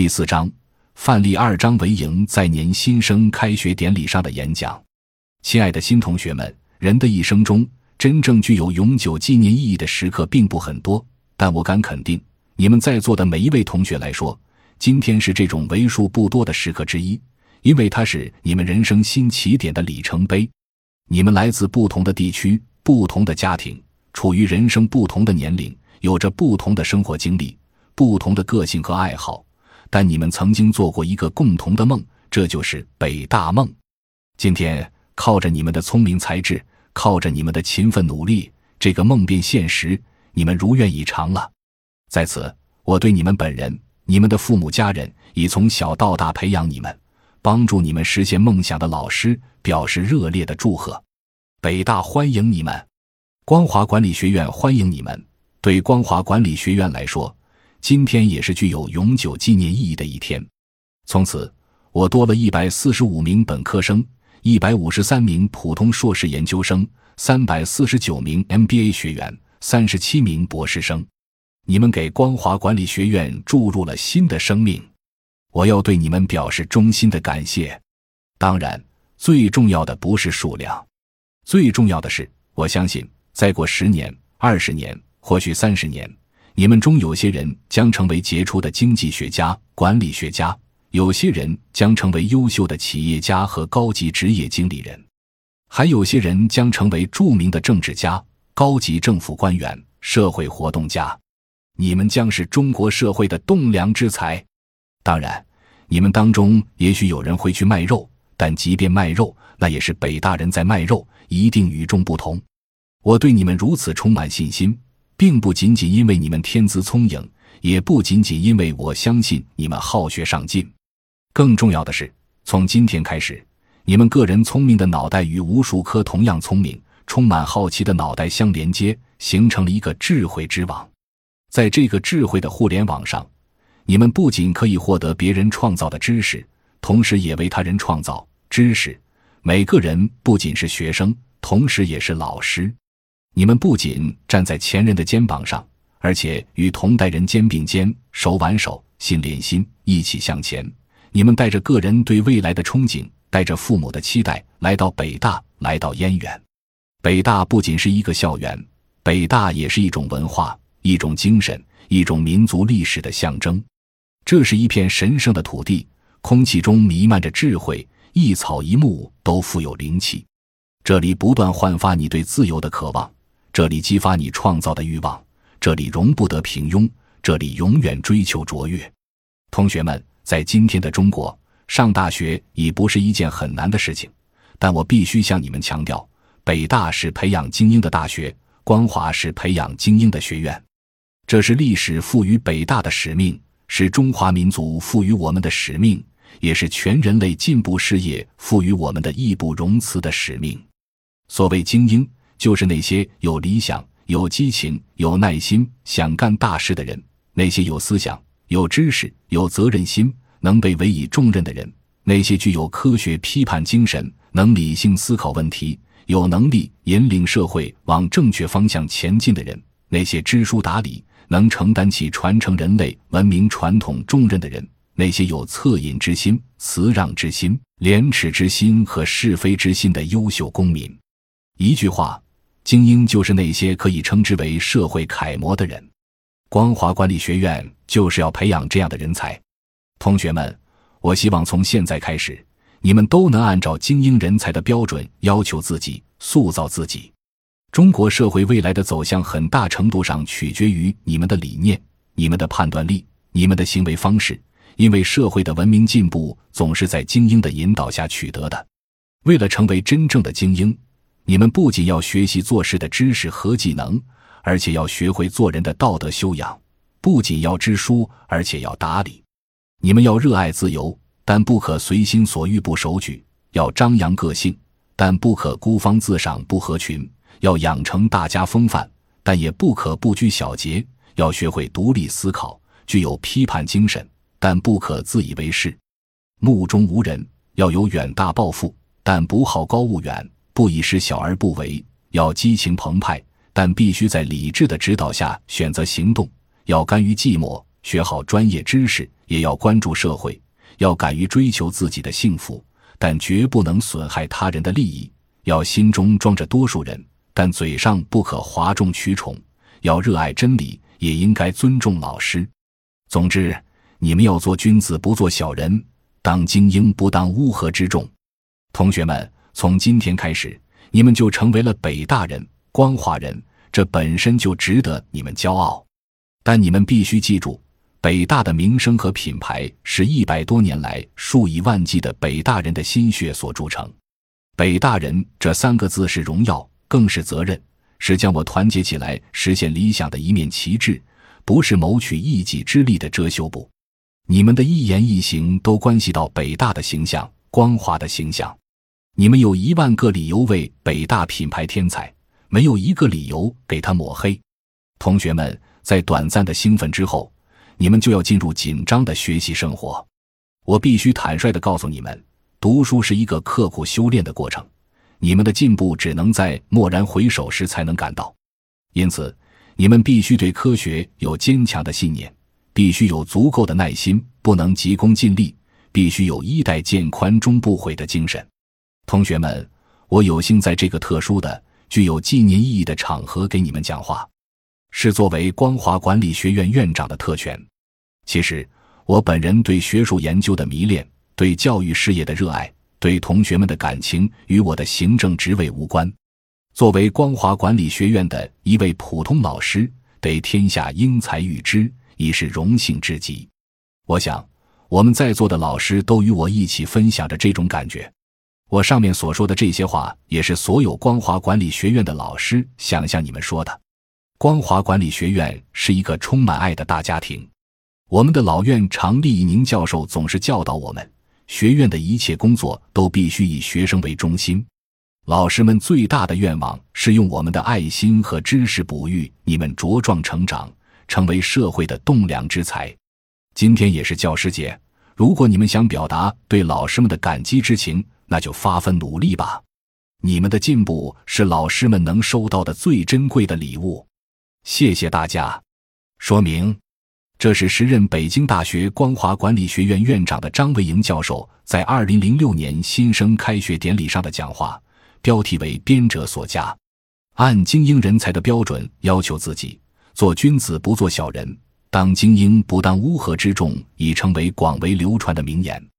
第四章，范例二章为营在您新生开学典礼上的演讲。亲爱的新同学们，人的一生中，真正具有永久纪念意义的时刻并不很多，但我敢肯定，你们在座的每一位同学来说，今天是这种为数不多的时刻之一，因为它是你们人生新起点的里程碑。你们来自不同的地区、不同的家庭，处于人生不同的年龄，有着不同的生活经历、不同的个性和爱好，但你们曾经做过一个共同的梦，这就是北大梦。今天，靠着你们的聪明才智，靠着你们的勤奋努力，这个梦变现实，你们如愿以偿了。在此，我对你们本人、你们的父母家人，以从小到大培养你们。帮助你们实现梦想的老师表示热烈的祝贺，北大欢迎你们，光华管理学院欢迎你们。对光华管理学院来说，今天也是具有永久纪念意义的一天。从此，我多了一百四十五名本科生，一百五十三名普通硕士研究生，三百四十九名 MBA 学员，三十七名博士生。你们给光华管理学院注入了新的生命。我要对你们表示衷心的感谢。当然，最重要的不是数量，最重要的是，我相信，再过十年、二十年，或许三十年，你们中有些人将成为杰出的经济学家、管理学家；有些人将成为优秀的企业家和高级职业经理人；还有些人将成为著名的政治家、高级政府官员、社会活动家。你们将是中国社会的栋梁之才。当然，你们当中也许有人会去卖肉，但即便卖肉，那也是北大人在卖肉，一定与众不同。我对你们如此充满信心，并不仅仅因为你们天资聪颖，也不仅仅因为我相信你们好学上进。更重要的是，从今天开始，你们个人聪明的脑袋与无数颗同样聪明、充满好奇的脑袋相连接，形成了一个智慧之网。在这个智慧的互联网上。你们不仅可以获得别人创造的知识，同时也为他人创造知识。每个人不仅是学生，同时也是老师。你们不仅站在前人的肩膀上，而且与同代人肩并肩、手挽手、心连心，一起向前。你们带着个人对未来的憧憬，带着父母的期待，来到北大，来到燕园。北大不仅是一个校园，北大也是一种文化，一种精神，一种民族历史的象征。这是一片神圣的土地，空气中弥漫着智慧，一草一木都富有灵气。这里不断焕发你对自由的渴望，这里激发你创造的欲望，这里容不得平庸，这里永远追求卓越。同学们，在今天的中国，上大学已不是一件很难的事情，但我必须向你们强调：北大是培养精英的大学，光华是培养精英的学院，这是历史赋予北大的使命。是中华民族赋予我们的使命，也是全人类进步事业赋予我们的义不容辞的使命。所谓精英，就是那些有理想、有激情、有耐心、想干大事的人；那些有思想、有知识、有责任心、能被委以重任的人；那些具有科学批判精神、能理性思考问题、有能力引领社会往正确方向前进的人；那些知书达理。能承担起传承人类文明传统重任的人，那些有恻隐之心、慈让之心、廉耻之心和是非之心的优秀公民。一句话，精英就是那些可以称之为社会楷模的人。光华管理学院就是要培养这样的人才。同学们，我希望从现在开始，你们都能按照精英人才的标准要求自己，塑造自己。中国社会未来的走向，很大程度上取决于你们的理念、你们的判断力、你们的行为方式。因为社会的文明进步总是在精英的引导下取得的。为了成为真正的精英，你们不仅要学习做事的知识和技能，而且要学会做人的道德修养；不仅要知书，而且要达理。你们要热爱自由，但不可随心所欲不守矩；要张扬个性，但不可孤芳自赏不合群。要养成大家风范，但也不可不拘小节；要学会独立思考，具有批判精神，但不可自以为是、目中无人；要有远大抱负，但不好高骛远，不以事小而不为；要激情澎湃，但必须在理智的指导下选择行动；要甘于寂寞，学好专业知识，也要关注社会，要敢于追求自己的幸福，但绝不能损害他人的利益。要心中装着多数人，但嘴上不可哗众取宠。要热爱真理，也应该尊重老师。总之，你们要做君子，不做小人；当精英，不当乌合之众。同学们，从今天开始，你们就成为了北大人、光华人，这本身就值得你们骄傲。但你们必须记住，北大的名声和品牌是一百多年来数以万计的北大人的心血所铸成。北大人这三个字是荣耀，更是责任，是将我团结起来实现理想的一面旗帜，不是谋取一己之力的遮羞布。你们的一言一行都关系到北大的形象、光华的形象。你们有一万个理由为北大品牌添彩，没有一个理由给他抹黑。同学们。在短暂的兴奋之后，你们就要进入紧张的学习生活。我必须坦率地告诉你们，读书是一个刻苦修炼的过程，你们的进步只能在蓦然回首时才能感到。因此，你们必须对科学有坚强的信念，必须有足够的耐心，不能急功近利，必须有衣带渐宽终不悔的精神。同学们，我有幸在这个特殊的、具有纪念意义的场合给你们讲话。是作为光华管理学院院长的特权。其实，我本人对学术研究的迷恋，对教育事业的热爱，对同学们的感情，与我的行政职位无关。作为光华管理学院的一位普通老师，得天下英才育之，已是荣幸至极。我想，我们在座的老师都与我一起分享着这种感觉。我上面所说的这些话，也是所有光华管理学院的老师想向你们说的。光华管理学院是一个充满爱的大家庭。我们的老院长厉以宁教授总是教导我们，学院的一切工作都必须以学生为中心。老师们最大的愿望是用我们的爱心和知识哺育你们茁壮成长，成为社会的栋梁之才。今天也是教师节，如果你们想表达对老师们的感激之情，那就发奋努力吧。你们的进步是老师们能收到的最珍贵的礼物。谢谢大家。说明：这是时任北京大学光华管理学院院长的张维迎教授在二零零六年新生开学典礼上的讲话，标题为“编者所加”，按精英人才的标准要求自己，做君子不做小人，当精英不当乌合之众，已成为广为流传的名言。